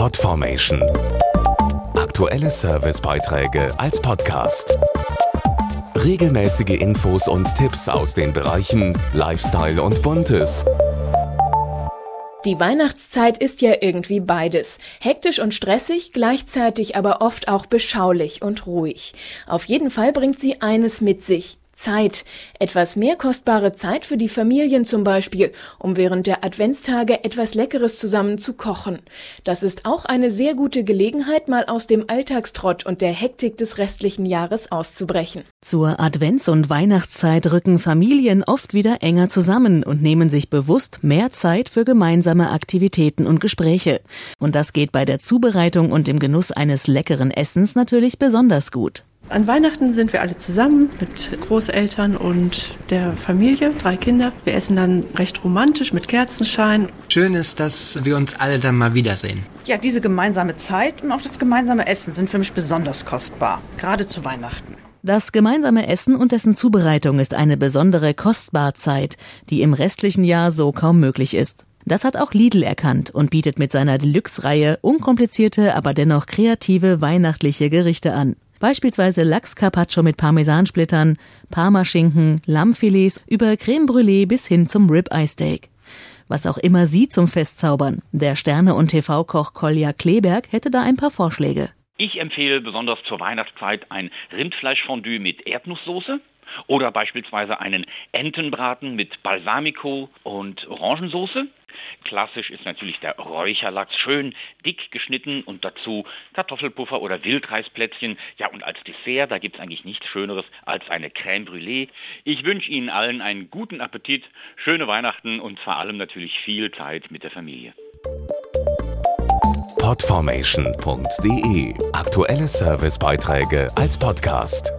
Podformation. Aktuelle Servicebeiträge als Podcast. Regelmäßige Infos und Tipps aus den Bereichen Lifestyle und Buntes. Die Weihnachtszeit ist ja irgendwie beides. Hektisch und stressig, gleichzeitig aber oft auch beschaulich und ruhig. Auf jeden Fall bringt sie eines mit sich. Zeit. Etwas mehr kostbare Zeit für die Familien zum Beispiel, um während der Adventstage etwas Leckeres zusammen zu kochen. Das ist auch eine sehr gute Gelegenheit, mal aus dem Alltagstrott und der Hektik des restlichen Jahres auszubrechen. Zur Advents- und Weihnachtszeit rücken Familien oft wieder enger zusammen und nehmen sich bewusst mehr Zeit für gemeinsame Aktivitäten und Gespräche. Und das geht bei der Zubereitung und dem Genuss eines leckeren Essens natürlich besonders gut. An Weihnachten sind wir alle zusammen mit Großeltern und der Familie, drei Kinder. Wir essen dann recht romantisch mit Kerzenschein. Schön ist, dass wir uns alle dann mal wiedersehen. Ja, diese gemeinsame Zeit und auch das gemeinsame Essen sind für mich besonders kostbar, gerade zu Weihnachten. Das gemeinsame Essen und dessen Zubereitung ist eine besondere Kostbarzeit, die im restlichen Jahr so kaum möglich ist. Das hat auch Lidl erkannt und bietet mit seiner Deluxe-Reihe unkomplizierte, aber dennoch kreative weihnachtliche Gerichte an. Beispielsweise Lachs-Carpaccio mit Parmesansplittern, Parmaschinken, Lammfilets über Creme Brûlée bis hin zum Rib-Eye-Steak. Was auch immer Sie zum Fest zaubern. Der Sterne- und TV-Koch Kolja Kleberg hätte da ein paar Vorschläge. Ich empfehle besonders zur Weihnachtszeit ein Rindfleischfondue mit Erdnusssoße oder beispielsweise einen Entenbraten mit Balsamico und Orangensoße. Klassisch ist natürlich der Räucherlachs, schön dick geschnitten und dazu Kartoffelpuffer oder Wildreisplätzchen. Ja, und als Dessert, da gibt es eigentlich nichts Schöneres als eine Crème Brûlée. Ich wünsche Ihnen allen einen guten Appetit, schöne Weihnachten und vor allem natürlich viel Zeit mit der Familie. Podformation.de Aktuelle Servicebeiträge als Podcast.